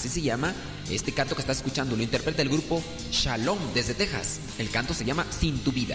Así se llama este canto que está escuchando. Lo interpreta el grupo Shalom desde Texas. El canto se llama Sin tu vida.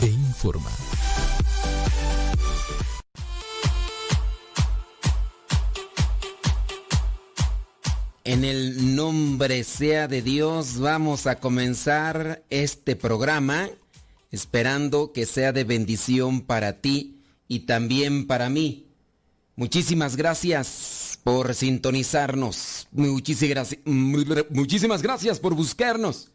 e informa. En el nombre sea de Dios vamos a comenzar este programa esperando que sea de bendición para ti y también para mí. Muchísimas gracias por sintonizarnos. Muchísimas gracias por buscarnos.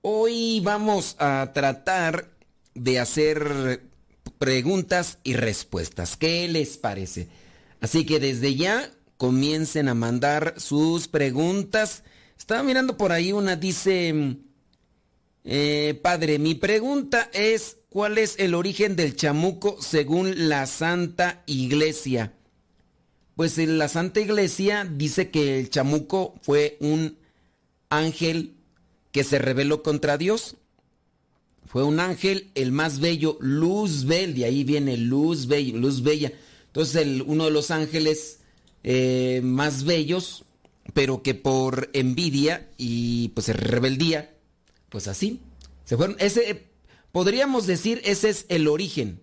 Hoy vamos a tratar de hacer preguntas y respuestas. ¿Qué les parece? Así que desde ya comiencen a mandar sus preguntas. Estaba mirando por ahí una, dice, eh, padre, mi pregunta es, ¿cuál es el origen del chamuco según la Santa Iglesia? Pues en la Santa Iglesia dice que el chamuco fue un ángel que se rebeló contra Dios. Fue un ángel, el más bello, luz bella, de ahí viene luz bella, luz bella. Entonces uno de los ángeles eh, más bellos, pero que por envidia y pues rebeldía, pues así, se fueron. Ese, podríamos decir, ese es el origen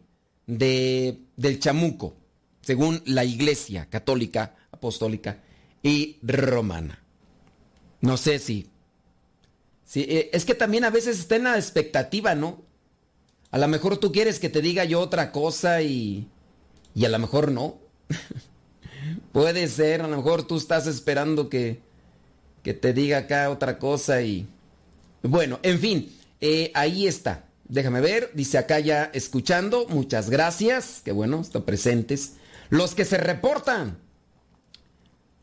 de, del chamuco, según la iglesia católica, apostólica y romana. No sé si... si eh, es que también a veces está en la expectativa, ¿no? A lo mejor tú quieres que te diga yo otra cosa y, y a lo mejor no. Puede ser, a lo mejor tú estás esperando que, que te diga acá otra cosa y... Bueno, en fin, eh, ahí está. Déjame ver, dice acá ya escuchando, muchas gracias, que bueno, están presentes. Los que se reportan.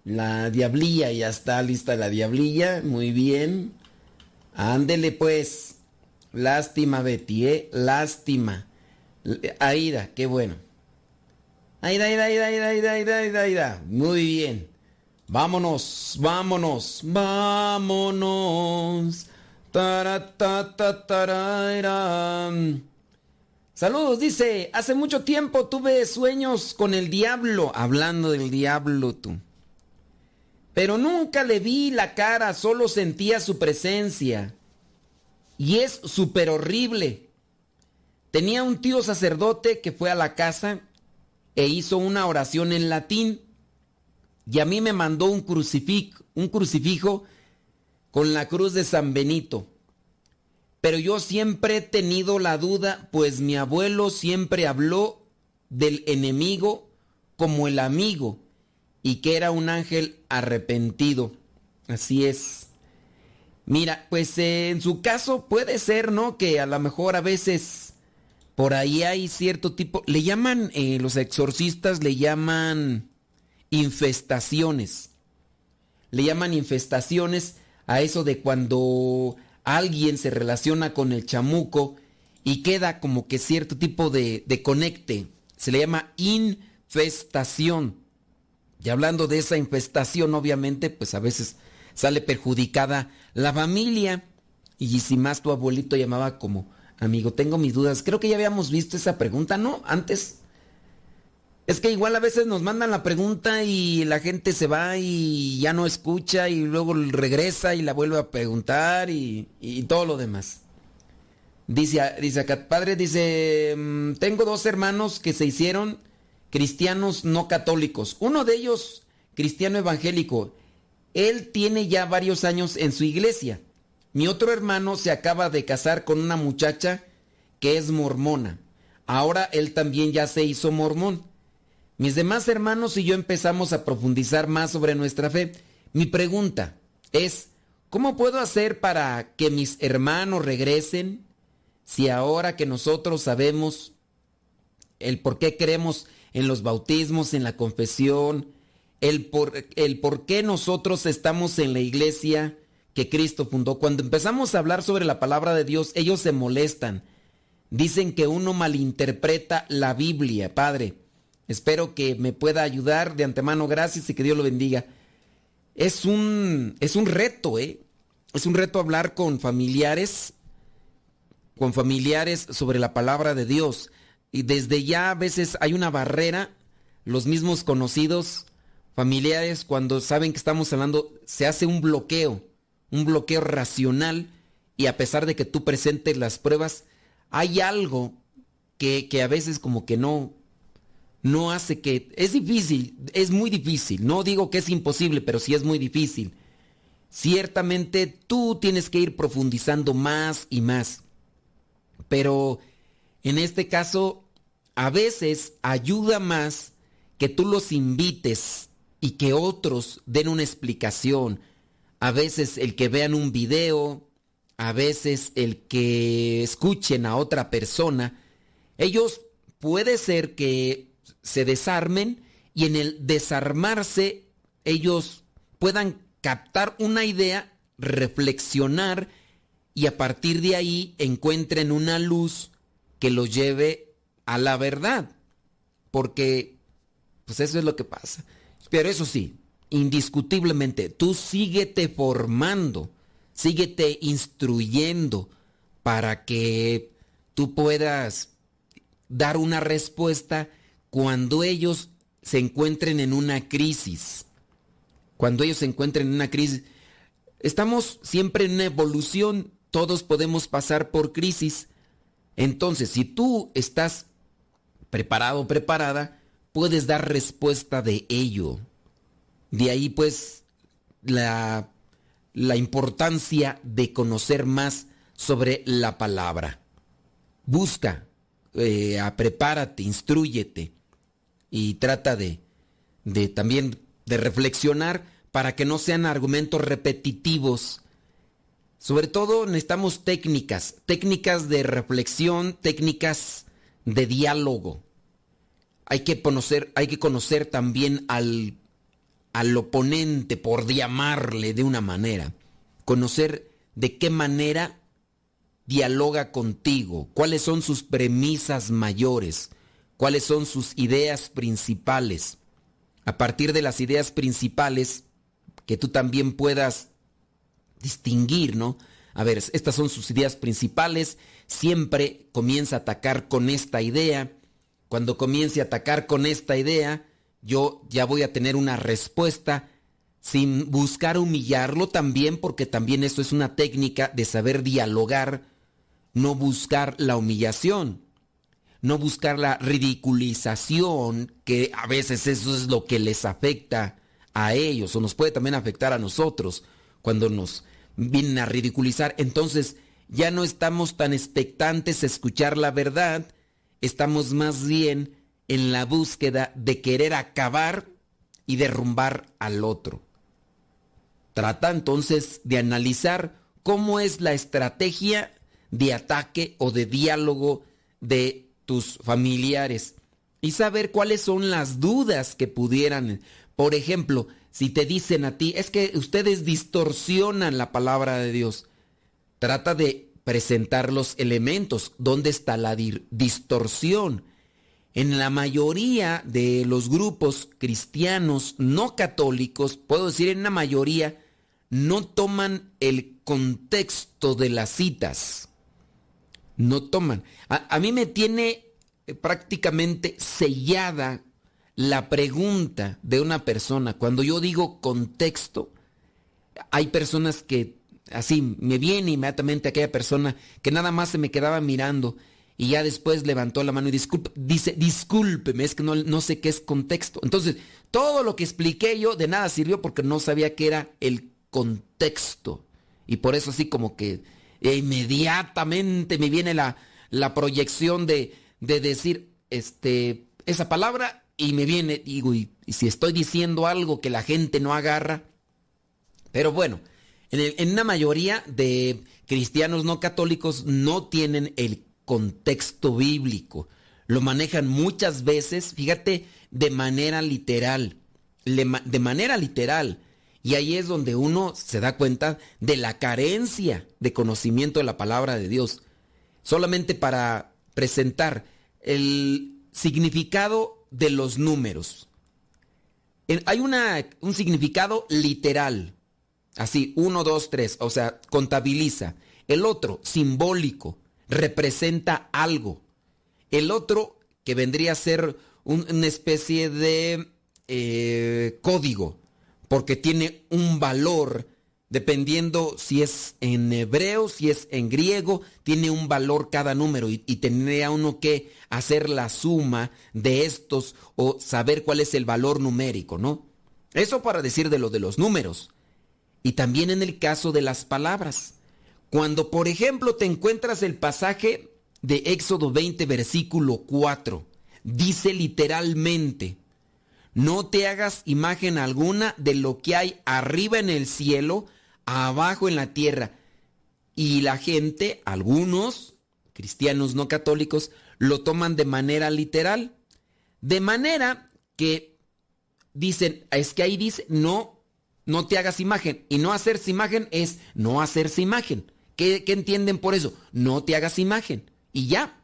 La diablilla, ya está lista la diablilla, muy bien. Ándele pues. Lástima, Betty, ¿eh? Lástima. Aida, qué bueno. Aida, Aida, Aida, Aida, Aida, Aida, Aida, Aida. Muy bien. Vámonos, vámonos, vámonos. Saludos, dice, hace mucho tiempo tuve sueños con el diablo, hablando del diablo tú. Pero nunca le vi la cara, solo sentía su presencia. Y es súper horrible. Tenía un tío sacerdote que fue a la casa e hizo una oración en latín. Y a mí me mandó un crucifijo, un crucifijo con la cruz de San Benito. Pero yo siempre he tenido la duda, pues mi abuelo siempre habló del enemigo como el amigo y que era un ángel arrepentido. Así es. Mira, pues eh, en su caso puede ser, ¿no? Que a lo mejor a veces por ahí hay cierto tipo, le llaman, eh, los exorcistas le llaman infestaciones. Le llaman infestaciones a eso de cuando alguien se relaciona con el chamuco y queda como que cierto tipo de, de conecte. Se le llama infestación. Y hablando de esa infestación, obviamente, pues a veces sale perjudicada la familia. Y si más tu abuelito llamaba como amigo, tengo mis dudas. Creo que ya habíamos visto esa pregunta, ¿no? Antes. Es que igual a veces nos mandan la pregunta y la gente se va y ya no escucha y luego regresa y la vuelve a preguntar y, todo lo demás. Dice, dice acá, padre, dice, mm, tengo dos hermanos que se hicieron cristianos no católicos. Uno de ellos, cristiano evangélico. Él tiene ya varios años en su iglesia. Mi otro hermano se acaba de casar con una muchacha que es mormona. Ahora él también ya se hizo mormón. Mis demás hermanos y yo empezamos a profundizar más sobre nuestra fe. Mi pregunta es, ¿cómo puedo hacer para que mis hermanos regresen si ahora que nosotros sabemos el por qué creemos en los bautismos, en la confesión, el por, el por qué nosotros estamos en la iglesia que Cristo fundó. Cuando empezamos a hablar sobre la palabra de Dios, ellos se molestan. Dicen que uno malinterpreta la Biblia, Padre. Espero que me pueda ayudar de antemano. Gracias y que Dios lo bendiga. Es un, es un reto, ¿eh? Es un reto hablar con familiares, con familiares sobre la palabra de Dios. Y desde ya a veces hay una barrera, los mismos conocidos, familiares, cuando saben que estamos hablando, se hace un bloqueo, un bloqueo racional y a pesar de que tú presentes las pruebas, hay algo que, que a veces como que no, no hace que... Es difícil, es muy difícil. No digo que es imposible, pero sí es muy difícil. Ciertamente tú tienes que ir profundizando más y más. Pero en este caso, a veces ayuda más que tú los invites y que otros den una explicación. A veces el que vean un video, a veces el que escuchen a otra persona, ellos puede ser que se desarmen y en el desarmarse ellos puedan captar una idea, reflexionar y a partir de ahí encuentren una luz que los lleve a la verdad. Porque, pues eso es lo que pasa. Pero eso sí, indiscutiblemente, tú síguete formando, síguete instruyendo para que tú puedas dar una respuesta cuando ellos se encuentren en una crisis. Cuando ellos se encuentren en una crisis. Estamos siempre en una evolución, todos podemos pasar por crisis. Entonces, si tú estás preparado preparada, puedes dar respuesta de ello. De ahí pues la, la importancia de conocer más sobre la palabra. Busca, eh, prepárate, instruyete y trata de, de también de reflexionar para que no sean argumentos repetitivos. Sobre todo necesitamos técnicas, técnicas de reflexión, técnicas de diálogo. Hay que conocer, hay que conocer también al, al oponente, por llamarle de una manera. Conocer de qué manera dialoga contigo, cuáles son sus premisas mayores, cuáles son sus ideas principales. A partir de las ideas principales, que tú también puedas distinguir, ¿no? A ver, estas son sus ideas principales, siempre comienza a atacar con esta idea. Cuando comience a atacar con esta idea, yo ya voy a tener una respuesta sin buscar humillarlo también, porque también eso es una técnica de saber dialogar, no buscar la humillación no buscar la ridiculización, que a veces eso es lo que les afecta a ellos o nos puede también afectar a nosotros cuando nos vienen a ridiculizar. Entonces ya no estamos tan expectantes a escuchar la verdad, estamos más bien en la búsqueda de querer acabar y derrumbar al otro. Trata entonces de analizar cómo es la estrategia de ataque o de diálogo de tus familiares y saber cuáles son las dudas que pudieran. Por ejemplo, si te dicen a ti, es que ustedes distorsionan la palabra de Dios, trata de presentar los elementos. ¿Dónde está la distorsión? En la mayoría de los grupos cristianos no católicos, puedo decir en la mayoría, no toman el contexto de las citas no toman. A, mí me tiene eh, prácticamente sellada la pregunta de una persona. Cuando yo digo contexto, hay personas que así me viene inmediatamente aquella persona que nada más se me quedaba mirando y ya después levantó la mano y dice, discúlpeme, es que no, no sé qué es contexto. Entonces, todo lo que expliqué yo de nada sirvió porque no sabía qué era el contexto. Y por eso así como que inmediatamente me viene la, la proyección de, de decir este, esa palabra y me viene, digo, y, si estoy diciendo algo que la gente no agarra. Pero bueno, en, en una mayoría de cristianos no católicos no tienen el contexto bíblico. Lo manejan muchas veces, fíjate, de manera literal. De manera literal. Y ahí es donde uno se da cuenta de la carencia de conocimiento de la palabra de Dios. Solamente para presentar el significado de los números. Hay una, un significado literal. Así, uno, dos, tres. O sea, contabiliza. El otro, simbólico, representa algo. El otro, que vendría a ser una especie de eh, código porque tiene un valor, dependiendo si es en hebreo, si es en griego, tiene un valor cada número y, tendría uno que hacer la suma de estos o saber cuál es el valor numérico, ¿no? Eso para decir de lo de los números. Y también en el caso de las palabras. Cuando, por ejemplo, te encuentras el pasaje de Éxodo 20, versículo 4, dice literalmente, no te hagas imagen alguna de lo que hay arriba en el cielo, abajo en la tierra. Y la gente, algunos cristianos no católicos, lo toman de manera literal. De manera que dicen, es que ahí dice, no, no te hagas imagen. Y no hacerse imagen es no hacerse imagen. ¿Qué, ¿Qué, entienden por eso? No te hagas imagen. Y ya.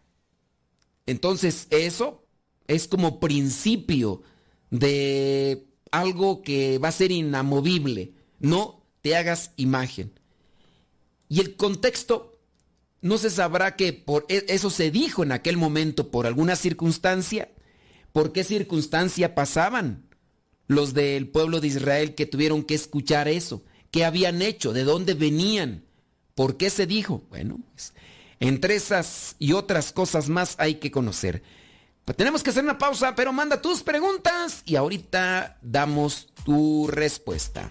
Entonces, eso es como principio de algo que va a ser inamovible. No te hagas imagen. Y el contexto no se sabrá que por e, eso se dijo en aquel momento por alguna circunstancia. ¿Por qué circunstancia pasaban los del pueblo de Israel que tuvieron que escuchar eso? ¿Qué habían hecho? ¿De dónde venían? ¿Por qué se dijo? Bueno, pues, entre esas y otras cosas más hay que conocer. Pues tenemos que hacer una pausa, pero manda tus preguntas y ahorita damos tu respuesta.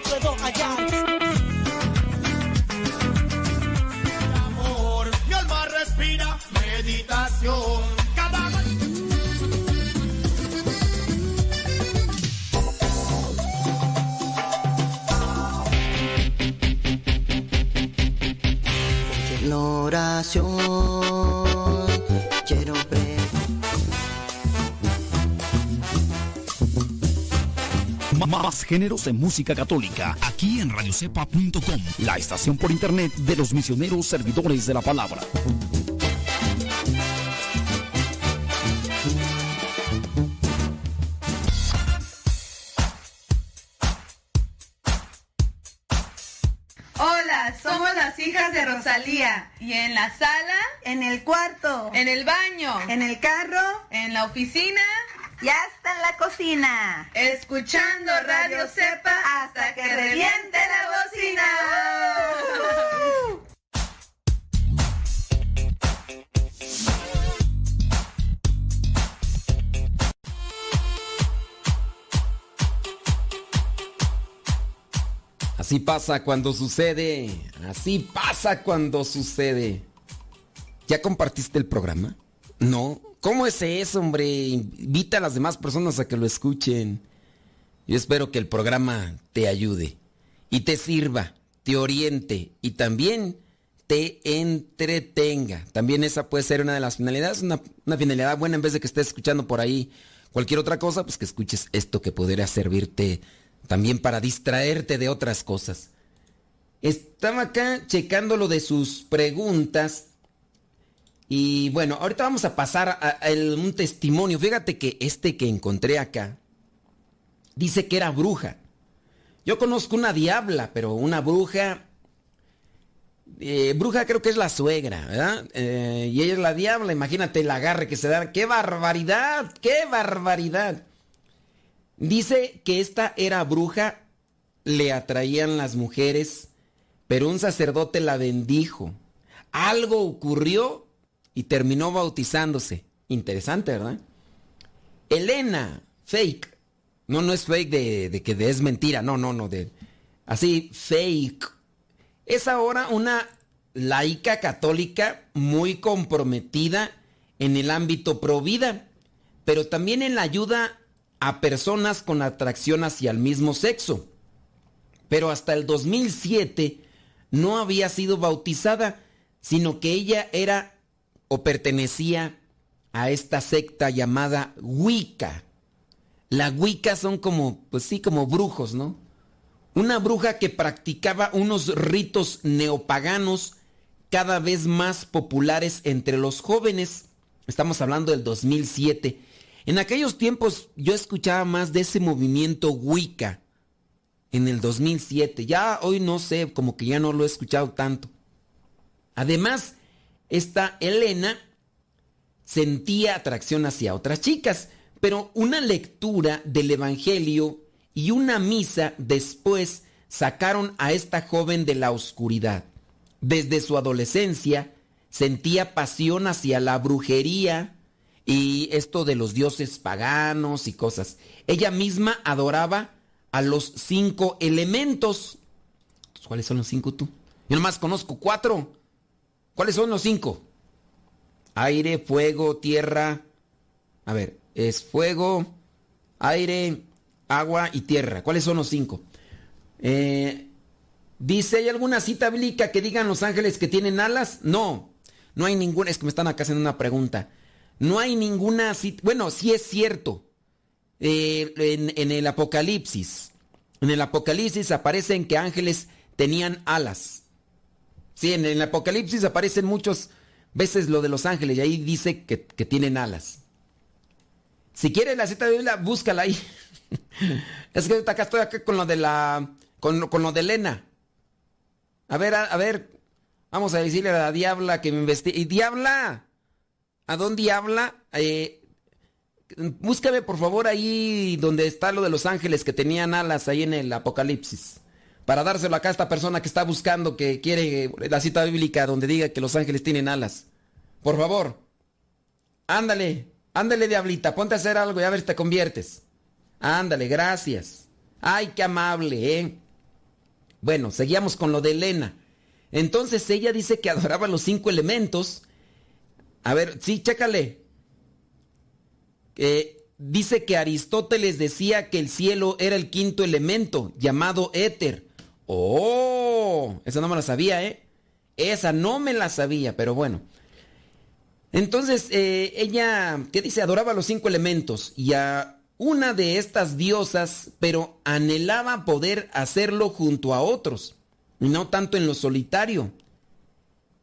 Puedo hallar. Amor, mi alma respira meditación. Oración Más géneros en música católica, aquí en radiocepa.com, la estación por internet de los misioneros servidores de la palabra. Hola, somos las hijas de Rosalía. ¿Y en la sala? En el cuarto. ¿En el baño? ¿En el carro? ¿En la oficina? Ya está en la cocina. Escuchando Radio Cepa hasta que reviente la bocina. Así pasa cuando sucede. Así pasa cuando sucede. ¿Ya compartiste el programa? No. ¿Cómo es hombre? Invita a las demás personas a que lo escuchen. Yo espero que el programa te ayude y te sirva, te oriente y también te entretenga. También esa puede ser una de las finalidades, una, una finalidad buena en vez de que estés escuchando por ahí cualquier otra cosa, pues que escuches esto que podría servirte también para distraerte de otras cosas. Estaba acá checando lo de sus preguntas. Y bueno, ahorita vamos a pasar a, un testimonio. Fíjate que este que encontré acá dice que era bruja. Yo conozco una diabla, pero una bruja. Eh, bruja creo que es la suegra, ¿verdad? Eh, y ella es la diabla. Imagínate el agarre que se da. ¡Qué barbaridad! ¡Qué barbaridad! Dice que esta era bruja, le atraían las mujeres, pero un sacerdote la bendijo. Algo ocurrió y terminó bautizándose. Interesante, ¿verdad? Elena, fake. No, no es fake de, que es mentira, no, no, no, de así, fake. Es ahora una laica católica muy comprometida en el ámbito pro vida, pero también en la ayuda a personas con atracción hacia el mismo sexo. Pero hasta el 2007 no había sido bautizada, sino que ella era o pertenecía a esta secta llamada Wicca. La Wicca son como, pues sí, como brujos, ¿no? Una bruja que practicaba unos ritos neopaganos cada vez más populares entre los jóvenes. Estamos hablando del 2007 en aquellos tiempos yo escuchaba más de ese movimiento Wicca en el 2007. Ya hoy no sé, como que ya no lo he escuchado tanto. Además, esta Elena sentía atracción hacia otras chicas, pero una lectura del Evangelio y una misa después sacaron a esta joven de la oscuridad. Desde su adolescencia sentía pasión hacia la brujería, y esto de los dioses paganos y cosas. Ella misma adoraba a los cinco elementos. ¿Cuáles son los cinco tú? Yo nomás conozco cuatro. ¿Cuáles son los cinco? Aire, fuego, tierra. A ver, es fuego, aire, agua y tierra. ¿Cuáles son los cinco? Eh, Dice, ¿hay alguna cita bíblica que digan los ángeles que tienen alas? No, no hay ninguna. Es que me están acá haciendo una pregunta. No hay ninguna... Bueno, sí es cierto. Eh, en, el Apocalipsis. En el Apocalipsis aparecen que ángeles tenían alas. Sí, en el Apocalipsis aparecen muchas veces lo de los ángeles y ahí dice que, tienen alas. Si quieres la cita de Biblia, búscala ahí. es que acá estoy acá con lo de la. con, con lo de Elena. A ver, a, a, ver. Vamos a decirle a la diabla que me investigue. ¡Y diabla! ¿A dónde habla? Eh, búscame por favor ahí donde está lo de los ángeles que tenían alas ahí en el Apocalipsis. Para dárselo acá a esta persona que está buscando, que quiere la cita bíblica donde diga que los ángeles tienen alas. Por favor. Ándale, ándale diablita, ponte a hacer algo y a ver si te conviertes. Ándale, gracias. Ay, qué amable, ¿eh? Bueno, seguíamos con lo de Elena. Entonces ella dice que adoraba los cinco elementos a ver, sí, chécale. dice que Aristóteles decía que el cielo era el quinto elemento, llamado éter. Oh, esa no me la sabía, ¿eh? Esa no me la sabía, pero bueno. Entonces, eh, ella, ¿qué dice? Adoraba los cinco elementos y a una de estas diosas, pero anhelaba poder hacerlo junto a otros, y no tanto en lo solitario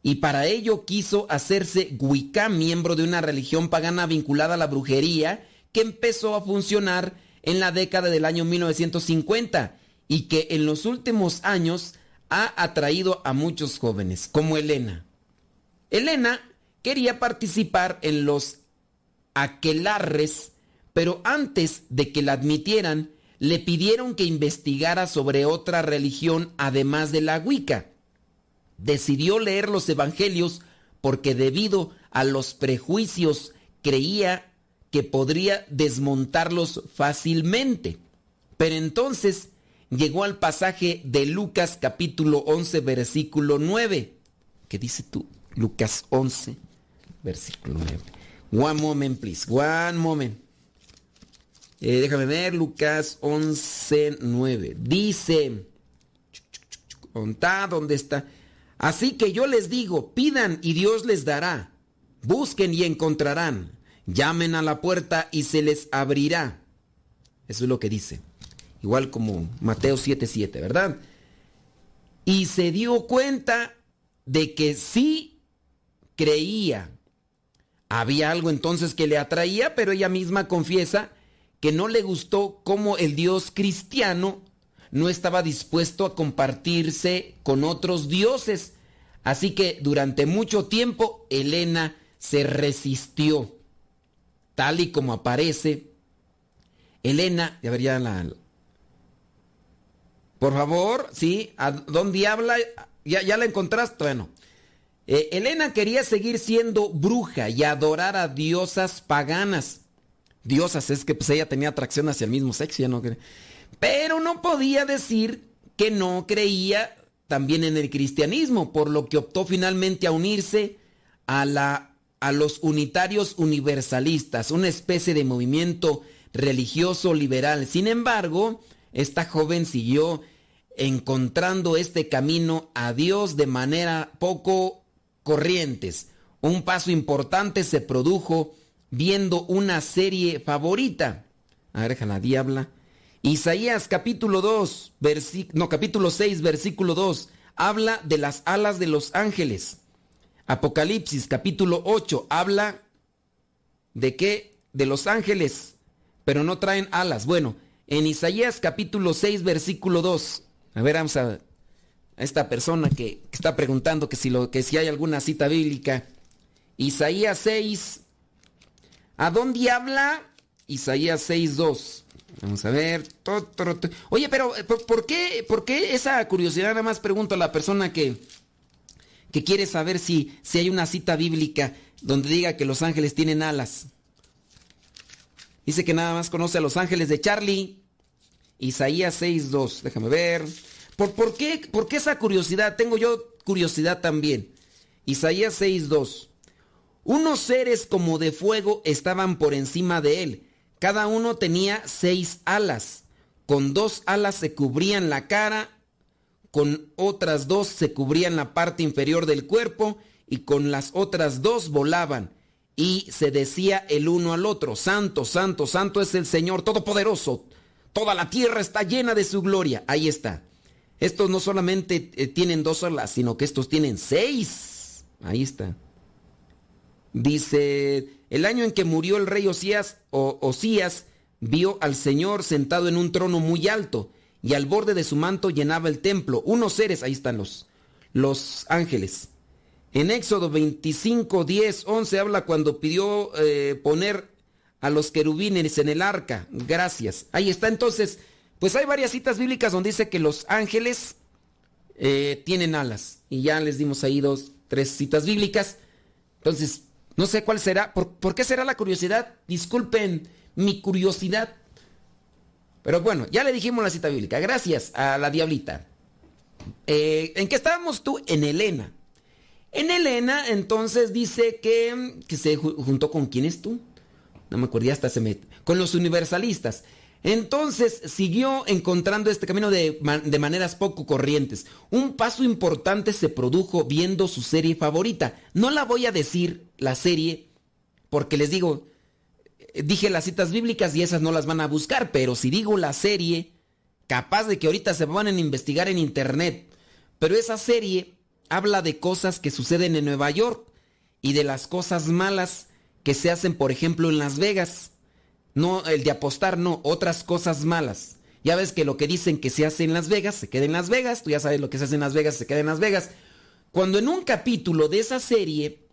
y para ello quiso hacerse Wicca, miembro de una religión pagana vinculada a la brujería, que empezó a funcionar en la década del año 1950 y que en los últimos años ha atraído a muchos jóvenes, como Elena. Elena quería participar en los aquelarres, pero antes de que la admitieran, le pidieron que investigara sobre otra religión además de la Wicca decidió leer los evangelios porque debido a los prejuicios creía que podría desmontarlos fácilmente. Pero entonces llegó al pasaje de Lucas capítulo 11 versículo 9. ¿Qué dice tú? Lucas 11 versículo 9. One moment, please. One moment. Eh, déjame ver, Lucas 11, 9. Dice, ¿dónde está? Así que yo les digo, pidan y Dios les dará. Busquen y encontrarán. Llamen a la puerta y se les abrirá. Eso es lo que dice. Igual como Mateo 7:7, ¿verdad? Y se dio cuenta de que sí creía. Había algo entonces que le atraía, pero ella misma confiesa que no le gustó cómo el Dios cristiano no estaba dispuesto a compartirse con otros dioses. Así que durante mucho tiempo Elena se resistió. Tal y como aparece, Elena, ya vería la... Por favor, ¿sí? ¿A dónde habla? ¿Ya, ya la encontraste? Bueno. Eh, Elena quería seguir siendo bruja y adorar a diosas paganas. Diosas, es que pues ella tenía atracción hacia el mismo sexo, ya no Pero no podía decir que no creía también en el cristianismo, por lo que optó finalmente a unirse a, la, a los unitarios universalistas, una especie de movimiento religioso liberal. Sin embargo, esta joven siguió encontrando este camino a Dios de manera poco corrientes. Un paso importante se produjo viendo una serie favorita. A ver, la diabla. Isaías capítulo 2, no, capítulo 6, versículo 2, habla de las alas de los ángeles. Apocalipsis capítulo 8 habla de qué? De los ángeles, pero no traen alas. Bueno, en Isaías capítulo 6, versículo 2, a ver, vamos a, esta persona que, está preguntando que si, lo, que si hay alguna cita bíblica. Isaías 6, ¿A dónde habla? Isaías 6.2. Vamos a ver. Oye, pero eh, ¿por, qué, ¿por qué esa curiosidad? Nada más pregunto a la persona que, que quiere saber si, si hay una cita bíblica donde diga que los ángeles tienen alas. Dice que nada más conoce a los ángeles de Charlie. Isaías 6.2. Déjame ver. ¿Por, por, qué, ¿Por qué esa curiosidad? Tengo yo curiosidad también. Isaías 6.2. Unos seres como de fuego estaban por encima de él. Cada uno tenía seis alas. Con dos alas se cubrían la cara, con otras dos se cubrían la parte inferior del cuerpo y con las otras dos volaban. Y se decía el uno al otro, Santo, Santo, Santo es el Señor Todopoderoso. Toda la tierra está llena de su gloria. Ahí está. Estos no solamente eh, tienen dos alas, sino que estos tienen seis. Ahí está. Dice, el año en que murió el rey Osías, o Osías vio al Señor sentado en un trono muy alto y al borde de su manto llenaba el templo. Unos seres, ahí están los, los ángeles. En Éxodo 25, 10, 11 habla cuando pidió eh, poner a los querubines en el arca. Gracias. Ahí está entonces. Pues hay varias citas bíblicas donde dice que los ángeles eh, tienen alas. Y ya les dimos ahí dos, tres citas bíblicas. Entonces, no sé cuál será. ¿Por, qué será la curiosidad? Disculpen mi curiosidad. Pero bueno, ya le dijimos la cita bíblica. Gracias a la diablita. Eh, ¿En qué estábamos tú? En Elena. En Elena, entonces dice que, que se juntó con quién es tú. No me acuerdo, hasta se me. Con los universalistas. Entonces siguió encontrando este camino de, de, maneras poco corrientes. Un paso importante se produjo viendo su serie favorita. No la voy a decir la serie porque les digo, eh, dije las citas bíblicas y esas no las van a buscar, pero si digo la serie, capaz de que ahorita se van a investigar en internet. Pero esa serie habla de cosas que suceden en Nueva York y de las cosas malas que se hacen, por ejemplo, en Las Vegas. No, el de apostar, no, otras cosas malas. Ya ves que lo que dicen que se hace en Las Vegas, se queda en Las Vegas. Tú ya sabes lo que se hace en Las Vegas, se queda en Las Vegas. Cuando en un capítulo de esa serie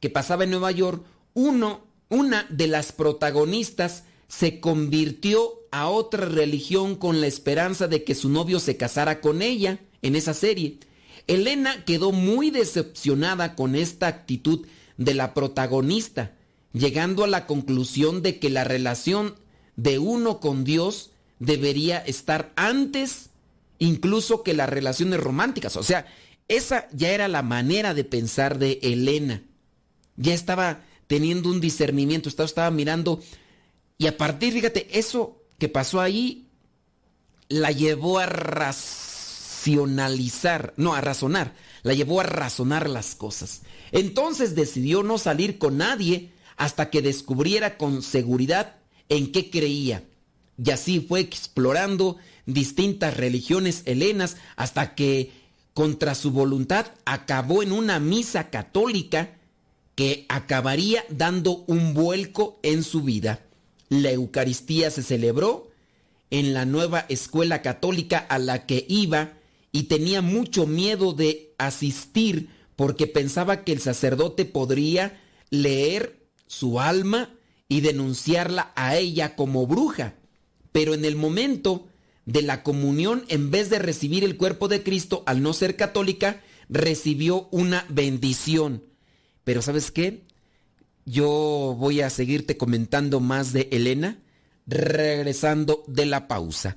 que pasaba en Nueva York, uno, una de las protagonistas se convirtió a otra religión con la esperanza de que su novio se casara con ella en esa serie. Elena quedó muy decepcionada con esta actitud de la protagonista llegando a la conclusión de que la relación de uno con Dios debería estar antes incluso que las relaciones románticas. O sea, esa ya era la manera de pensar de Elena. Ya estaba teniendo un discernimiento, estaba, estaba mirando y a partir, fíjate, eso que pasó ahí la llevó a racionalizar, no, a razonar, la llevó a razonar las cosas. Entonces decidió no salir con nadie hasta que descubriera con seguridad en qué creía. Y así fue explorando distintas religiones helenas hasta que, contra su voluntad, acabó en una misa católica que acabaría dando un vuelco en su vida. La Eucaristía se celebró en la nueva escuela católica a la que iba y tenía mucho miedo de asistir porque pensaba que el sacerdote podría leer su alma y denunciarla a ella como bruja. Pero en el momento de la comunión, en vez de recibir el cuerpo de Cristo, al no ser católica, recibió una bendición. Pero ¿sabes qué? Yo voy a seguirte comentando más de Elena regresando de la pausa.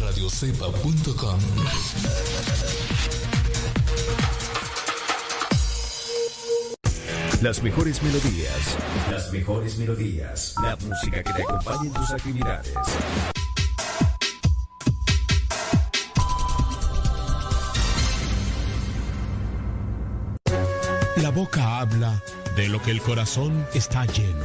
radiocepa.com Las mejores melodías. Las mejores melodías. La música que te acompañe en tus actividades. La boca habla de lo que el corazón está lleno.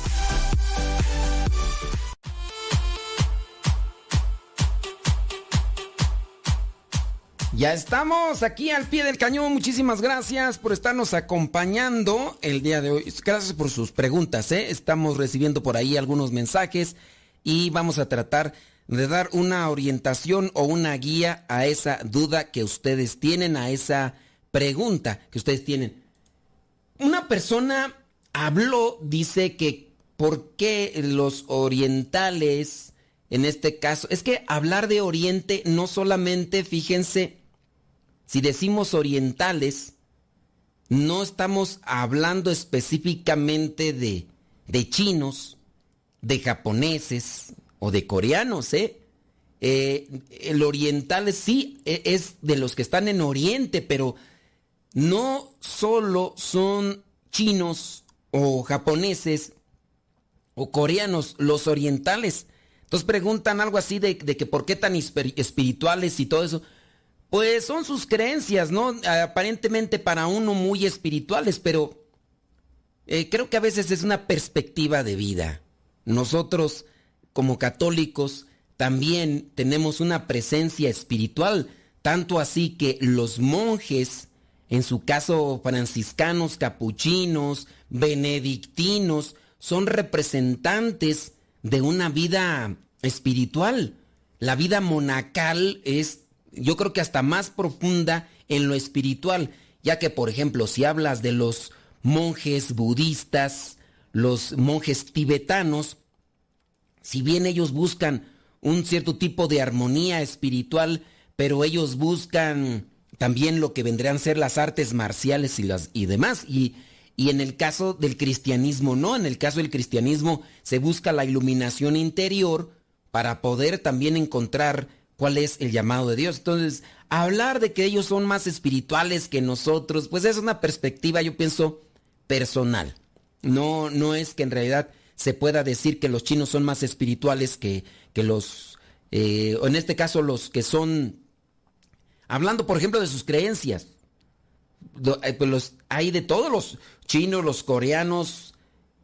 Ya estamos aquí al pie del cañón. Muchísimas gracias por estarnos acompañando el día de hoy. Gracias por sus preguntas. ¿eh? Estamos recibiendo por ahí algunos mensajes y vamos a tratar de dar una orientación o una guía a esa duda que ustedes tienen, a esa pregunta que ustedes tienen. Una persona habló, dice que por qué los orientales, en este caso, es que hablar de Oriente no solamente, fíjense, si decimos orientales, no estamos hablando específicamente de, de chinos, de japoneses o de coreanos, ¿eh? ¿eh? el oriental sí e, es de los que están en Oriente, pero no solo son chinos o japoneses o coreanos los orientales. Entonces preguntan algo así de, de que por qué tan espirituales y todo eso. Pues son sus creencias, ¿no? Aparentemente para uno muy espirituales, pero eh, creo que a veces es una perspectiva de vida. Nosotros, como católicos, también tenemos una presencia espiritual, tanto así que los monjes, en su caso franciscanos, capuchinos, benedictinos, son representantes de una vida espiritual. La vida monacal es yo creo que hasta más profunda en lo espiritual, ya que por ejemplo si hablas de los monjes budistas, los monjes tibetanos, si bien ellos buscan un cierto tipo de armonía espiritual, pero ellos buscan también lo que vendrían a ser las artes marciales y, las, y demás. Y, y en el caso del cristianismo, no, en el caso del cristianismo se busca la iluminación interior para poder también encontrar cuál es el llamado de Dios. Entonces, hablar de que ellos son más espirituales que nosotros, pues es una perspectiva, yo pienso, personal. No, no es que en realidad se pueda decir que los chinos son más espirituales que, que los, eh, en este caso los que son, hablando por ejemplo de sus creencias, eh, pues los, hay de todos los chinos, los coreanos,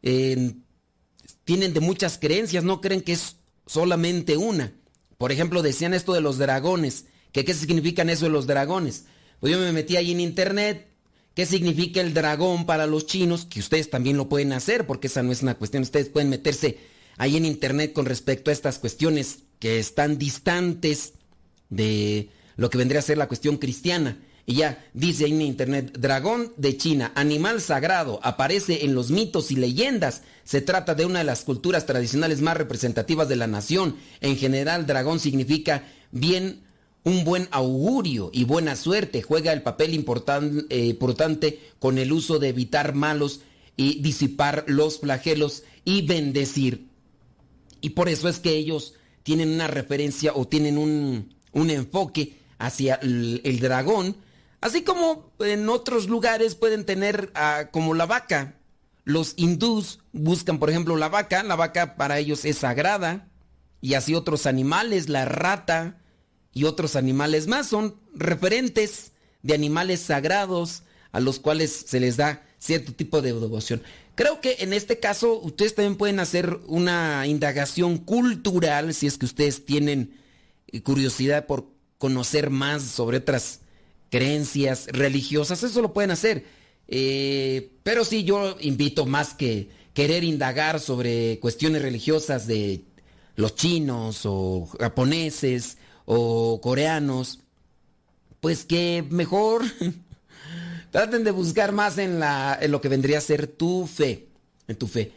tienen de muchas creencias, no creen que es solamente una. Por ejemplo, decían esto de los dragones, que qué significan eso de los dragones. Pues yo me metí ahí en internet, qué significa el dragón para los chinos, que ustedes también lo pueden hacer, porque esa no es una cuestión, ustedes pueden meterse ahí en internet con respecto a estas cuestiones que están distantes de lo que vendría a ser la cuestión cristiana. Y ya dice ahí en internet, dragón de China, animal sagrado, aparece en los mitos y leyendas. Se trata de una de las culturas tradicionales más representativas de la nación. En general, dragón significa bien, un buen augurio y buena suerte. Juega el papel eh, importante con el uso de evitar malos y disipar los flagelos y bendecir. Y por eso es que ellos tienen una referencia o tienen un, un enfoque hacia el, el dragón Así como en otros lugares pueden tener ah, como la vaca. Los hindús buscan, por ejemplo, la vaca. La vaca para ellos es sagrada. Y así otros animales, la rata y otros animales más son referentes de animales sagrados a los cuales se les da cierto tipo de devoción. Creo que en este caso ustedes también pueden hacer una indagación cultural si es que ustedes tienen eh, curiosidad por conocer más sobre otras creencias religiosas, eso lo pueden hacer. Eh, pero sí, yo invito más que querer indagar sobre cuestiones religiosas de los chinos o japoneses o coreanos, pues que mejor traten de buscar más en, la, en lo que vendría a ser tu fe, en tu fe.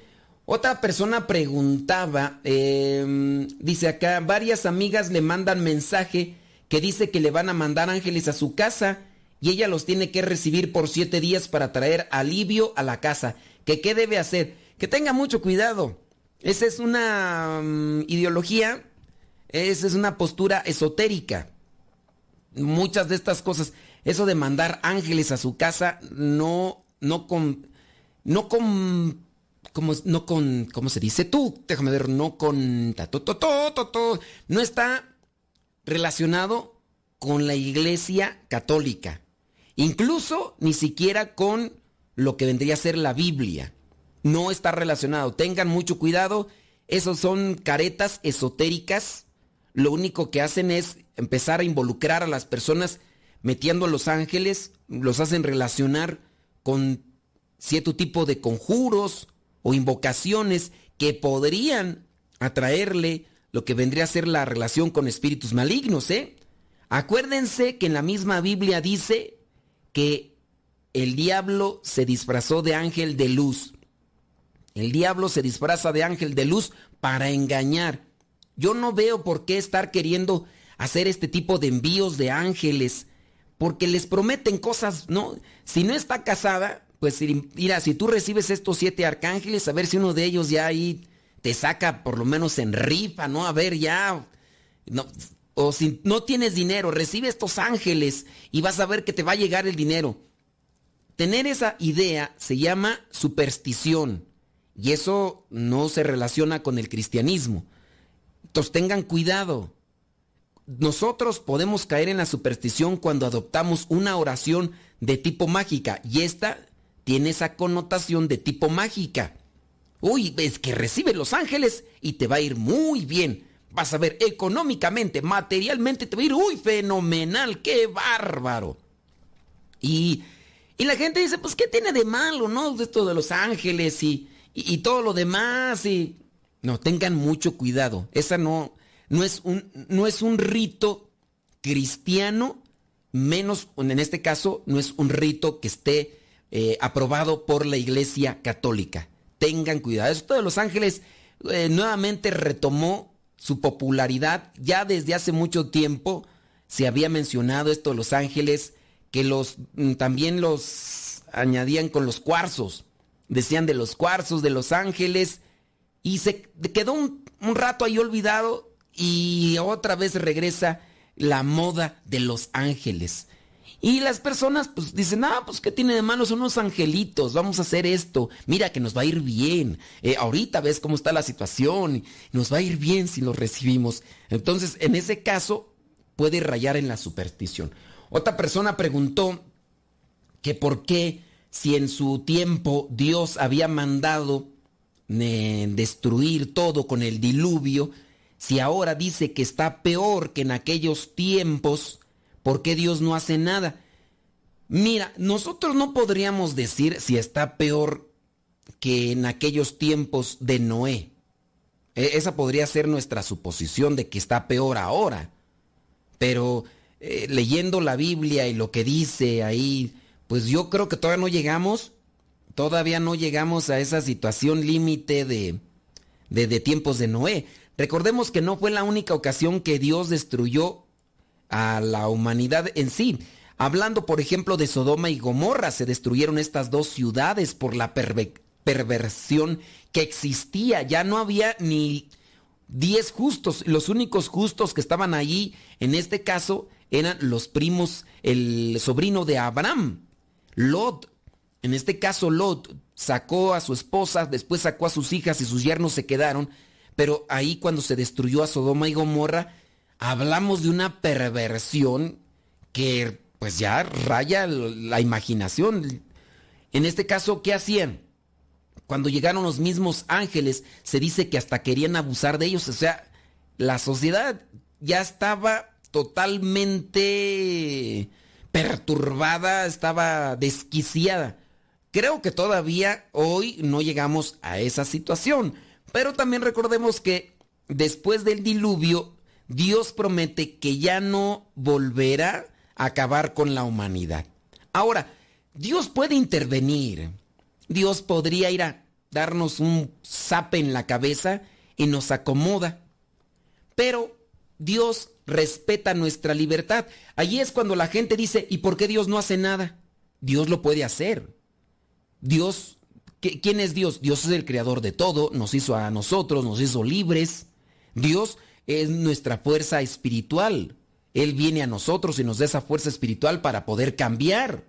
Otra persona preguntaba, em, dice acá, varias amigas le mandan mensaje que dice que le van a mandar ángeles a su casa y ella los tiene que recibir por siete días para traer alivio a la casa. ¿Que qué debe hacer? Que tenga mucho cuidado. Esa es una mm, ideología, esa es una postura esotérica. Muchas de estas cosas, eso de mandar ángeles a su casa, no, no con, no con, como, no con, ¿cómo se dice tú? Déjame ver, no con, no está relacionado con la iglesia católica. Incluso ni siquiera con lo que vendría a ser la Biblia. No está relacionado. Tengan mucho cuidado. Esos son caretas esotéricas. Lo único que hacen es empezar a involucrar a las personas metiendo a los ángeles. Los hacen relacionar con cierto tipo de conjuros o invocaciones que podrían atraerle lo que vendría a ser la relación con espíritus malignos, ¿eh? Acuérdense que en la misma Biblia dice que el diablo se disfrazó de ángel de luz. El diablo se disfraza de ángel de luz para engañar. Yo no veo por qué estar queriendo hacer este tipo de envíos de ángeles, porque les prometen cosas, ¿no? Si no está casada, pues mira, si tú recibes estos siete arcángeles, a ver si uno de ellos ya ahí te saca por lo menos en rifa, ¿no? A ver, ya. No, o si no tienes dinero, recibe estos ángeles y vas a ver que te va a llegar el dinero. Tener esa idea se llama superstición y eso no se relaciona con el cristianismo. Entonces tengan cuidado. Nosotros podemos caer en la superstición cuando adoptamos una oración de tipo mágica y esta tiene esa connotación de tipo mágica. Uy, es que recibe los ángeles y te va a ir muy bien. Vas a ver, económicamente, materialmente, te va a ir, uy, fenomenal, qué bárbaro. Y, y la gente dice, pues, ¿qué tiene de malo, no? Esto de los ángeles y, y, todo lo demás. Y... No, tengan mucho cuidado. Esa no, no, es un, no es un rito cristiano, menos, en este caso, no es un rito que esté eh, aprobado por la Iglesia Católica tengan cuidado. Esto de los ángeles eh, nuevamente retomó su popularidad. Ya desde hace mucho tiempo se había mencionado esto de los ángeles, que los mm, también los añadían con los cuarzos. Decían de los cuarzos, de los ángeles, y se quedó un, un rato ahí olvidado y otra vez regresa la moda de los ángeles. Y las personas pues dicen, ah, pues ¿qué tiene de malo? Son unos angelitos, vamos a hacer esto. Mira que nos va a ir bien. Eh, ahorita ves cómo está la situación. Nos va a ir bien si los recibimos. Entonces, en ese caso, puede rayar en la superstición. Otra persona preguntó que por qué, si en su tiempo Dios había mandado eh, destruir todo con el diluvio, si ahora dice que está peor que en aquellos tiempos, ¿Por qué Dios no hace nada? Mira, nosotros no podríamos decir si está peor que en aquellos tiempos de Noé. E, esa podría ser nuestra suposición de que está peor ahora. Pero eh, leyendo la Biblia y lo que dice ahí, pues yo creo que todavía no llegamos, todavía no llegamos a esa situación límite de, de, de tiempos de Noé. Recordemos que no fue la única ocasión que Dios destruyó a la humanidad en sí. Hablando, por ejemplo, de Sodoma y Gomorra, se destruyeron estas dos ciudades por la perversión que existía. Ya no había ni diez justos. Los únicos justos que estaban allí, en este caso, eran los primos, el sobrino de Abraham, Lot. En este caso, Lot sacó a su esposa, después sacó a sus hijas y sus yernos se quedaron. Pero ahí cuando se destruyó a Sodoma y Gomorra, hablamos de una perversión que pues ya raya la imaginación. En este caso, ¿qué hacían? Cuando llegaron los mismos ángeles, se dice que hasta querían abusar de ellos. O sea, la sociedad ya estaba totalmente perturbada, estaba desquiciada. Creo que todavía hoy no llegamos a esa situación, pero también recordemos que después del diluvio Dios promete que ya no volverá a acabar con la humanidad. Ahora, Dios puede intervenir. Dios podría ir a darnos un zape en la cabeza y nos acomoda. Pero Dios respeta nuestra libertad. Allí es cuando la gente dice, ¿y por qué Dios no hace nada? Dios lo puede hacer. Dios, ¿quién es Dios? Dios es el creador de todo, nos hizo a nosotros, nos hizo libres. Dios es nuestra fuerza espiritual. Él viene a nosotros y nos da esa fuerza espiritual para poder cambiar.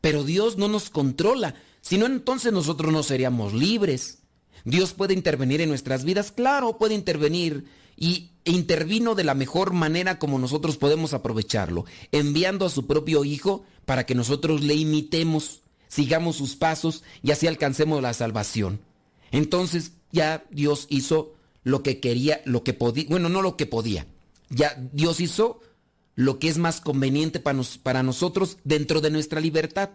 Pero Dios no nos controla, si no entonces nosotros no seríamos libres. Dios puede intervenir en nuestras vidas, claro, puede intervenir y intervino de la mejor manera como nosotros podemos aprovecharlo, enviando a su propio Hijo para que nosotros le imitemos, sigamos sus pasos y así alcancemos la salvación. Entonces ya Dios hizo lo que quería, lo que podía, bueno, no lo que podía. Ya Dios hizo lo que es más conveniente para, para nosotros dentro de nuestra libertad.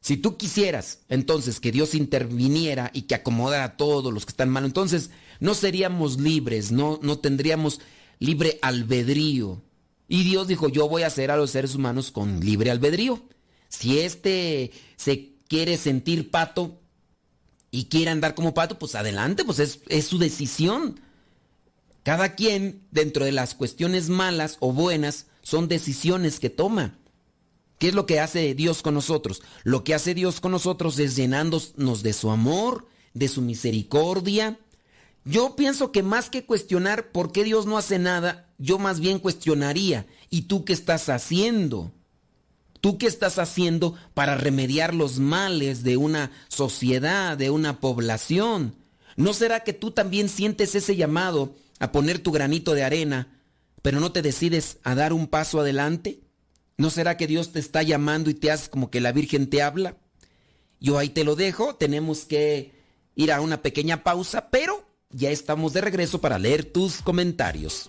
Si tú quisieras entonces que Dios interviniera y que acomodara a todos los que están mal, entonces no seríamos libres, no, no tendríamos libre albedrío. Y Dios dijo, yo voy a hacer a los seres humanos con libre albedrío. Si éste se quiere sentir pato, y quiere andar como pato, pues adelante, pues es, su decisión. Cada quien, dentro de las cuestiones malas o buenas, son decisiones que toma. ¿Qué es lo que hace Dios con nosotros? Lo que hace Dios con nosotros es llenándonos de su amor, de su misericordia. Yo pienso que más que cuestionar por qué Dios no hace nada, yo más bien cuestionaría, ¿y tú qué estás haciendo? ¿Tú qué estás haciendo para remediar los males de una sociedad, de una población? ¿No será que tú también sientes ese llamado a poner tu granito de arena, pero no te decides a dar un paso adelante? ¿No será que Dios te está llamando y te hace como que la Virgen te habla? Yo ahí te lo dejo, tenemos que ir a una pequeña pausa, pero ya estamos de regreso para leer tus comentarios.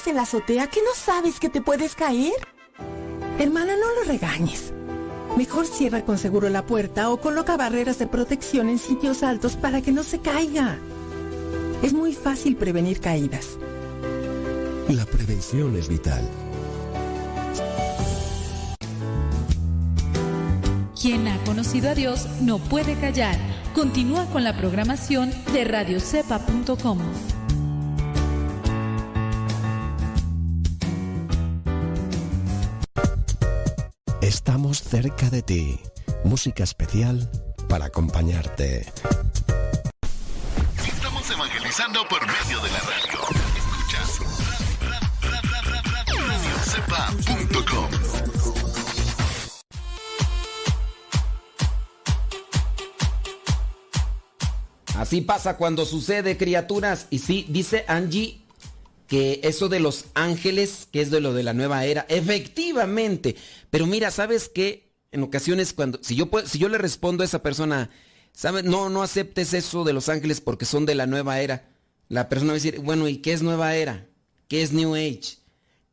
Juegues en la azotea que no sabes que te puedes caer. Hermana, no lo regañes. Mejor cierra con seguro la puerta o coloca barreras de protección en sitios altos para que no se caiga. Es muy fácil prevenir caídas. La prevención es vital. Quien ha conocido a Dios no puede callar. Continúa con la programación de radiocepa.com. Estamos cerca de ti. Música especial para acompañarte. Estamos evangelizando por medio de la radio. Escuchas radiocepa.com. Así pasa cuando sucede, criaturas. Y sí, dice Angie que eso de los ángeles, que es de lo de la nueva era, efectivamente. Pero mira, ¿sabes qué? En ocasiones cuando, si yo, si yo le respondo a esa persona, ¿sabes? No, no aceptes eso de los ángeles porque son de la nueva era. La persona va a decir, bueno, ¿y qué es nueva era? ¿Qué es New Age?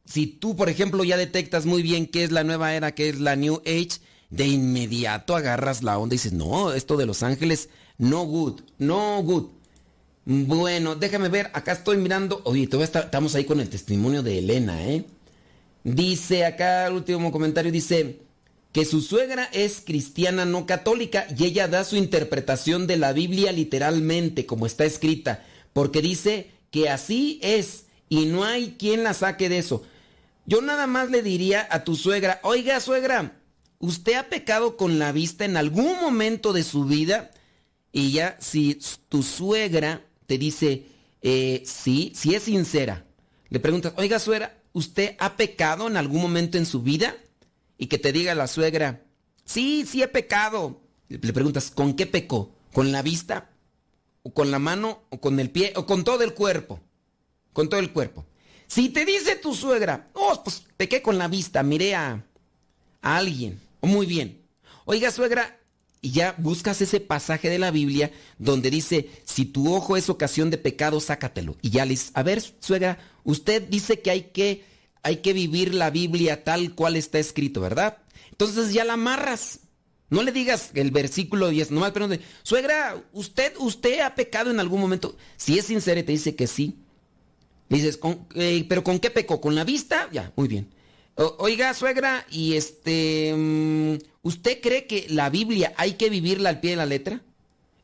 Si tú, por ejemplo, ya detectas muy bien qué es la nueva era, qué es la New Age, de inmediato agarras la onda y dices, no, esto de los ángeles, no good, no good. Bueno, déjame ver, acá estoy mirando. Oye, todavía está- estamos ahí con el testimonio de Elena, ¿eh? Dice acá el último comentario, dice que su suegra es cristiana no católica y ella da su interpretación de la Biblia literalmente, como está escrita, porque dice que así es y no hay quien la saque de eso. Yo nada más le diría a tu suegra, oiga suegra, ¿usted ha pecado con la vista en algún momento de su vida? Y ya, si tu suegra te dice, eh, sí, si es sincera, le preguntas, oiga suegra, ¿usted ha pecado en algún momento en su vida? Y que te diga la suegra, sí, sí he pecado. Le preguntas, ¿con qué pecó? ¿Con la vista? ¿O con la mano? ¿O con el pie? ¿O con todo el cuerpo? Con todo el cuerpo. Si te dice tu suegra, oh, pues pequé con la vista, miré a, a alguien. Oh, muy bien. Oiga, suegra, y ya buscas ese pasaje de la Biblia donde dice, si tu ojo es ocasión de pecado, sácatelo. Y ya le a ver, suegra, usted dice que hay que, hay que vivir la Biblia tal cual está escrito, ¿verdad? Entonces ya la amarras. No le digas el versículo 10, nomás pregunte, suegra, ¿usted, ¿usted ha pecado en algún momento? Si es sincero y te dice que sí, le dices, "¿Con- eh, ¿pero con qué pecó? ¿Con la vista? Ya, muy bien. Oiga, suegra, y este, mm, ¿usted cree que la Biblia hay que vivirla al pie de la letra?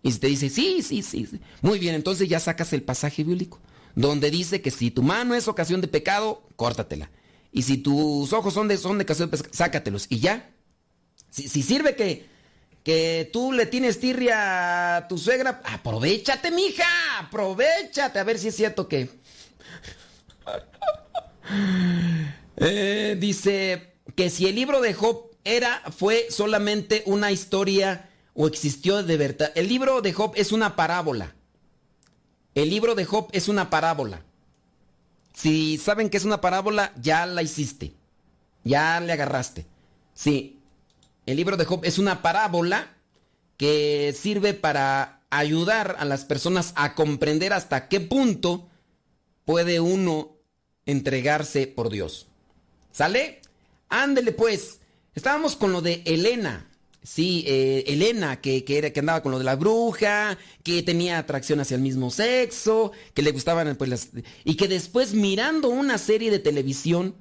Y si te dice, sí, sí, sí, sí. Muy bien, entonces ya sacas el pasaje bíblico, donde dice que si tu mano es ocasión de pecado, córtatela. Y si tus ojos son de, son de ocasión de pecado, sácatelos. Y ya. Si, si sirve que, que tú le tienes tirria a tu suegra, aprovechate, mija, aprovechate, a ver si es cierto que... Eh, dice que si el libro de Job era, fue solamente una historia o existió de verdad. El libro de Job es una parábola. El libro de Job es una parábola. Si saben que es una parábola, ya la hiciste. Ya le agarraste. Sí. El libro de Job es una parábola que sirve para ayudar a las personas a comprender hasta qué punto puede uno entregarse por Dios. ¿Sale? Ándele pues. Estábamos con lo de Elena. Sí, eh, Elena, que, que, era, que andaba con lo de la bruja, que tenía atracción hacia el mismo sexo, que le gustaban pues. Y que después mirando una serie de televisión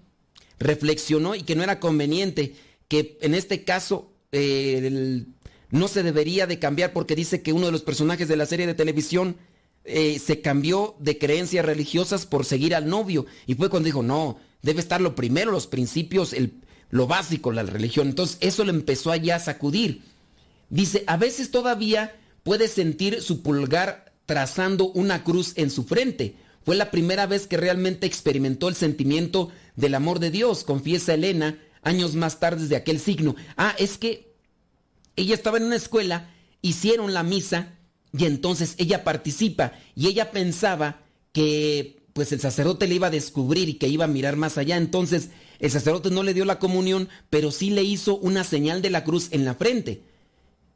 reflexionó y que no era conveniente, que en este caso eh, no se debería de cambiar porque dice que uno de los personajes de la serie de televisión eh, se cambió de creencias religiosas por seguir al novio. Y fue cuando dijo, no, debe estar lo primero, los principios, el, lo básico, la religión. Entonces eso le empezó allá a sacudir. Dice, a veces todavía puede sentir su pulgar trazando una cruz en su frente. Fue la primera vez que realmente experimentó el sentimiento del amor de Dios, confiesa Elena, años más tarde de aquel signo. Ah, es que ella estaba en una escuela, hicieron la misa y entonces ella participa y ella pensaba que pues el sacerdote le iba a descubrir y que iba a mirar más allá. Entonces el sacerdote no le dio la comunión, pero sí le hizo una señal de la cruz en la frente.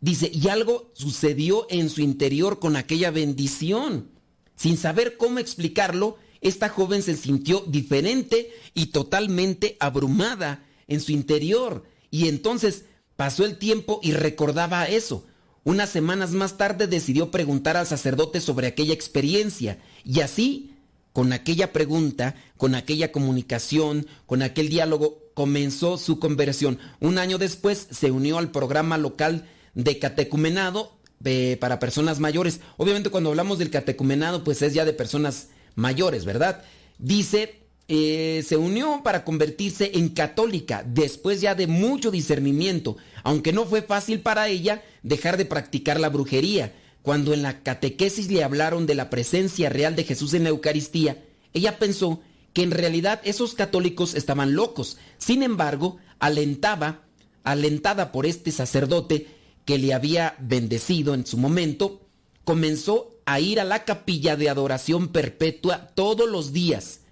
Dice, y algo sucedió en su interior con aquella bendición. Sin saber cómo explicarlo, esta joven se sintió diferente y totalmente abrumada en su interior. Y entonces pasó el tiempo y recordaba eso. Unas semanas más tarde decidió preguntar al sacerdote sobre aquella experiencia. Y así, con aquella pregunta, con aquella comunicación, con aquel diálogo, comenzó su conversión. Un año después se unió al programa local de catecumenado eh, para personas mayores. Obviamente cuando hablamos del catecumenado, pues es ya de personas mayores, ¿verdad? Dice, eh, se unió para convertirse en católica después ya de mucho discernimiento, aunque no fue fácil para ella dejar de practicar la brujería. Cuando en la catequesis le hablaron de la presencia real de Jesús en la Eucaristía, ella pensó que en realidad esos católicos estaban locos. Sin embargo, alentaba, alentada por este sacerdote, que le había bendecido en su momento, comenzó a ir a la capilla de adoración perpetua todos los días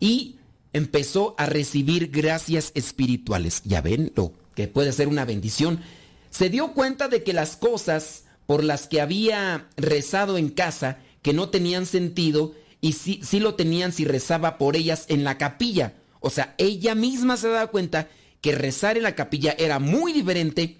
y empezó a recibir gracias espirituales. Ya ven lo que puede ser una bendición. Se dio cuenta de que las cosas por las que había rezado en casa, que no tenían sentido, y sí, sí lo tenían si rezaba por ellas en la capilla. O sea, ella misma se daba cuenta que rezar en la capilla era muy diferente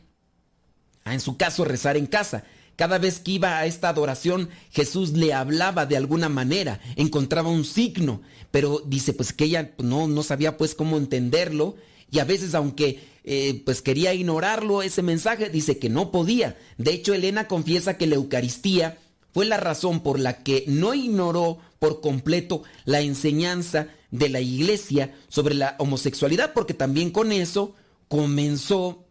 a, en su caso, rezar en casa. Cada vez que iba a esta adoración, Jesús le hablaba de alguna manera, encontraba un signo, pero dice pues que ella no, no sabía pues cómo entenderlo y a veces aunque eh, pues quería ignorarlo ese mensaje, dice que no podía. De hecho, Elena confiesa que la Eucaristía fue la razón por la que no ignoró por completo la enseñanza de la iglesia sobre la homosexualidad, porque también con eso comenzó,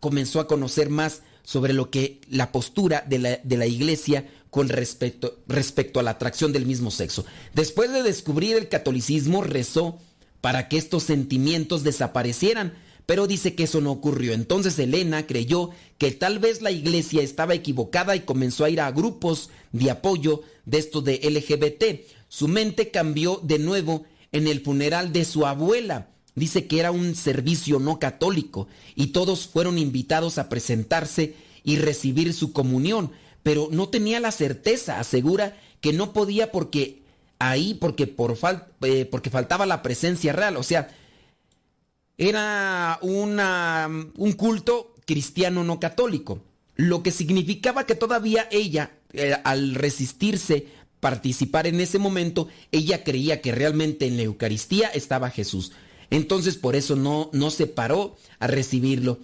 comenzó a conocer más sobre lo que la postura de la, de la iglesia con respecto, respecto a la atracción del mismo sexo. Después de descubrir el catolicismo, rezó para que estos sentimientos desaparecieran, pero dice que eso no ocurrió. Entonces Elena creyó que tal vez la iglesia estaba equivocada y comenzó a ir a grupos de apoyo de esto de LGBT. Su mente cambió de nuevo en el funeral de su abuela dice que era un servicio no católico y todos fueron invitados a presentarse y recibir su comunión, pero no tenía la certeza, asegura que no podía porque ahí, porque, por eh, porque faltaba la presencia real, o sea, era una, un culto cristiano no católico, lo que significaba que todavía ella, eh, al resistirse participar en ese momento, ella creía que realmente en la Eucaristía estaba Jesús. Entonces por eso no, no se paró a recibirlo.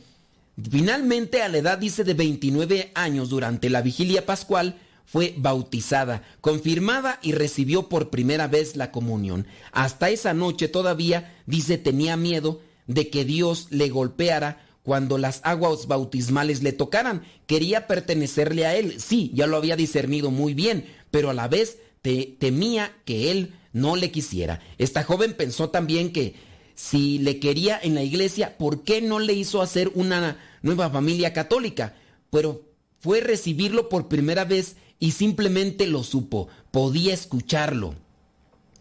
Finalmente a la edad dice de 29 años durante la vigilia pascual fue bautizada, confirmada y recibió por primera vez la comunión. Hasta esa noche todavía dice tenía miedo de que Dios le golpeara cuando las aguas bautismales le tocaran. Quería pertenecerle a él, sí, ya lo había discernido muy bien, pero a la vez temía que él no le quisiera. Esta joven pensó también que si le quería en la iglesia, ¿por qué no le hizo hacer una nueva familia católica? Pero fue recibirlo por primera vez y simplemente lo supo, podía escucharlo.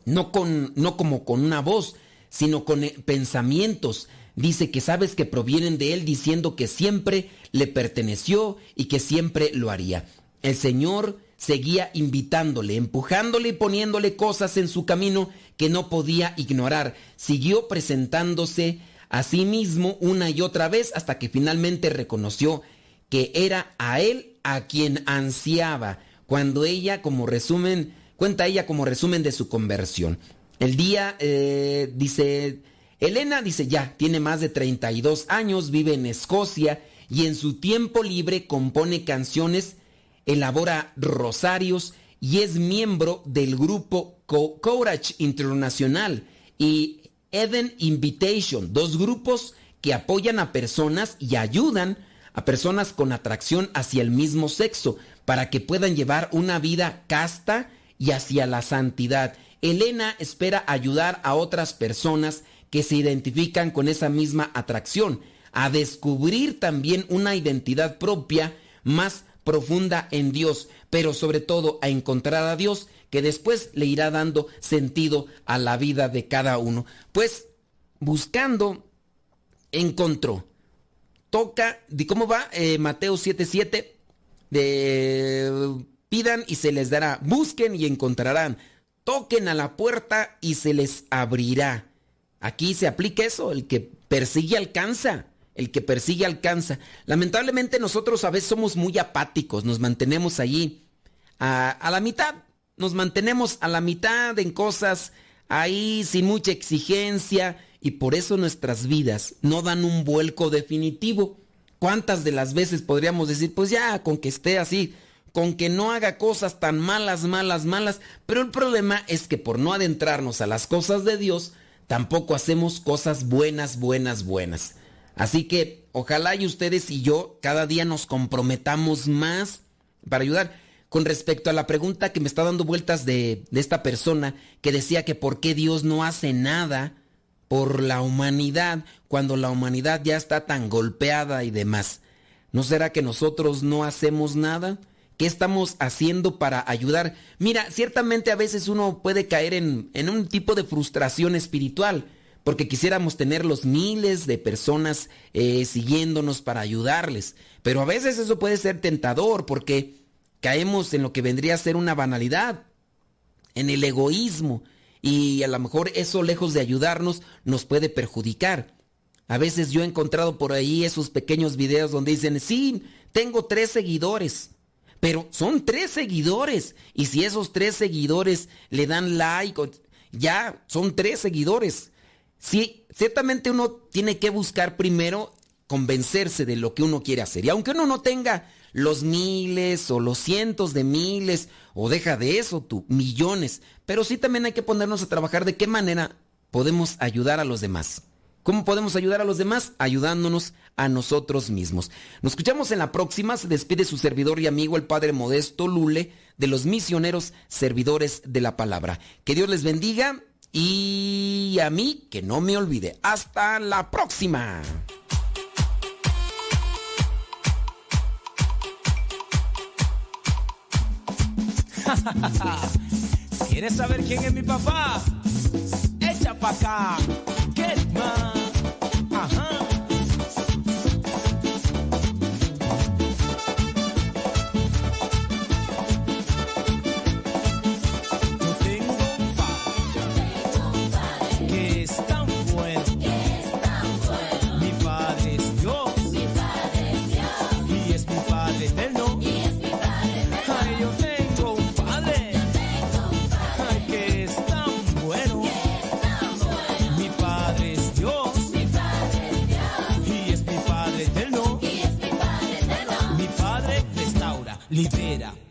No, con, no como con una voz, sino con eh, pensamientos. Dice que sabes que provienen de él diciendo que siempre le perteneció y que siempre lo haría. El Señor seguía invitándole, empujándole y poniéndole cosas en su camino que no podía ignorar. Siguió presentándose a sí mismo una y otra vez hasta que finalmente reconoció que era a él a quien ansiaba, cuando ella, como resumen, cuenta ella como resumen de su conversión. El día, eh, dice, Elena dice ya, tiene más de 32 años, vive en Escocia y en su tiempo libre compone canciones elabora rosarios y es miembro del grupo Courage Internacional y Eden Invitation, dos grupos que apoyan a personas y ayudan a personas con atracción hacia el mismo sexo para que puedan llevar una vida casta y hacia la santidad. Elena espera ayudar a otras personas que se identifican con esa misma atracción, a descubrir también una identidad propia más profunda en Dios, pero sobre todo a encontrar a Dios que después le irá dando sentido a la vida de cada uno. Pues buscando, encontró. Toca, ¿cómo va? Eh, Mateo 7:7, pidan y se les dará, busquen y encontrarán, toquen a la puerta y se les abrirá. Aquí se aplica eso, el que persigue alcanza, el que persigue alcanza. Lamentablemente nosotros a veces somos muy apáticos, nos mantenemos allí a la mitad, nos mantenemos a la mitad en cosas ahí sin mucha exigencia y por eso nuestras vidas no dan un vuelco definitivo. ¿Cuántas de las veces podríamos decir, pues ya, con que esté así, con que no haga cosas tan malas, malas, malas? Pero el problema es que por no adentrarnos a las cosas de Dios, tampoco hacemos cosas buenas, buenas, buenas. Así que ojalá y ustedes y yo cada día nos comprometamos más para ayudar. Con respecto a la pregunta que me está dando vueltas de, de esta persona que decía que por qué Dios no hace nada por la humanidad cuando la humanidad ya está tan golpeada y demás. ¿No será que nosotros no hacemos nada? ¿Qué estamos haciendo para ayudar? Mira, ciertamente a veces uno puede caer en, un tipo de frustración espiritual, porque quisiéramos tener los miles de personas eh, siguiéndonos para ayudarles, pero a veces eso puede ser tentador porque caemos en lo que vendría a ser una banalidad, en el egoísmo, y a lo mejor eso lejos de ayudarnos nos puede perjudicar. A veces yo he encontrado por ahí esos pequeños videos donde dicen, sí, tengo tres seguidores, pero son tres seguidores. Y si esos tres seguidores le dan like, ya son tres seguidores. Sí, ciertamente uno tiene que buscar primero convencerse de lo que uno quiere hacer. Y aunque uno no tenga los miles o los cientos de miles o deja de eso, tú, millones. Pero sí también hay que ponernos a trabajar de qué manera podemos ayudar a los demás. ¿Cómo podemos ayudar a los demás? Ayudándonos a nosotros mismos. Nos escuchamos en la próxima. Se despide su servidor y amigo, el Padre Modesto Lule, de los misioneros servidores de la palabra. Que Dios les bendiga y a mí que no me olvide. Hasta la próxima. ¿Quieres saber quién es mi papá? Echa pa' acá. Get